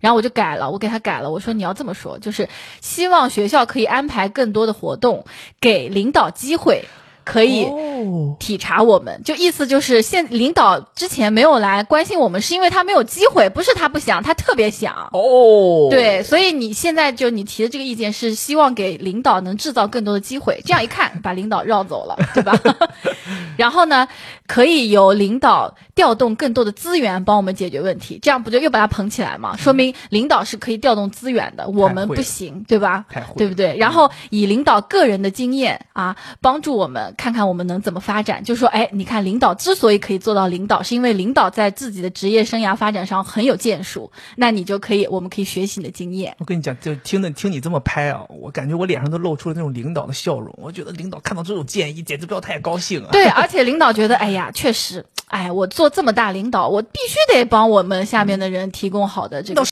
然后我就改了，我给他改了，我说你要这么说，就是希望学校可以安排更多的活动，给领导机会。可以，体察我们，就意思就是现领导之前没有来关心我们，是因为他没有机会，不是他不想，他特别想。哦，，对，所以你现在就你提的这个意见是希望给领导能制造更多的机会，这样一看把领导绕走了，对吧？然后呢，可以由领导调动更多的资源帮我们解决问题，这样不就又把他捧起来吗？说明领导是可以调动资源的，我们不行，对吧？对不对？然后以领导个人的经验啊，帮助我们看看我们能怎么发展。就说，哎，你看领导之所以可以做到领导，是因为领导在自己的职业生涯发展上很有建树，那你就可以，我们可以学习你的经验。我跟你讲，就听着听你这么拍啊，我感觉我脸上都露出了那种领导的笑容。我觉得领导看到这种建议，简直不要太高兴啊！对，而且领导觉得，哎呀，确实，哎，我做这么大领导，我必须得帮我们下面的人提供好的这个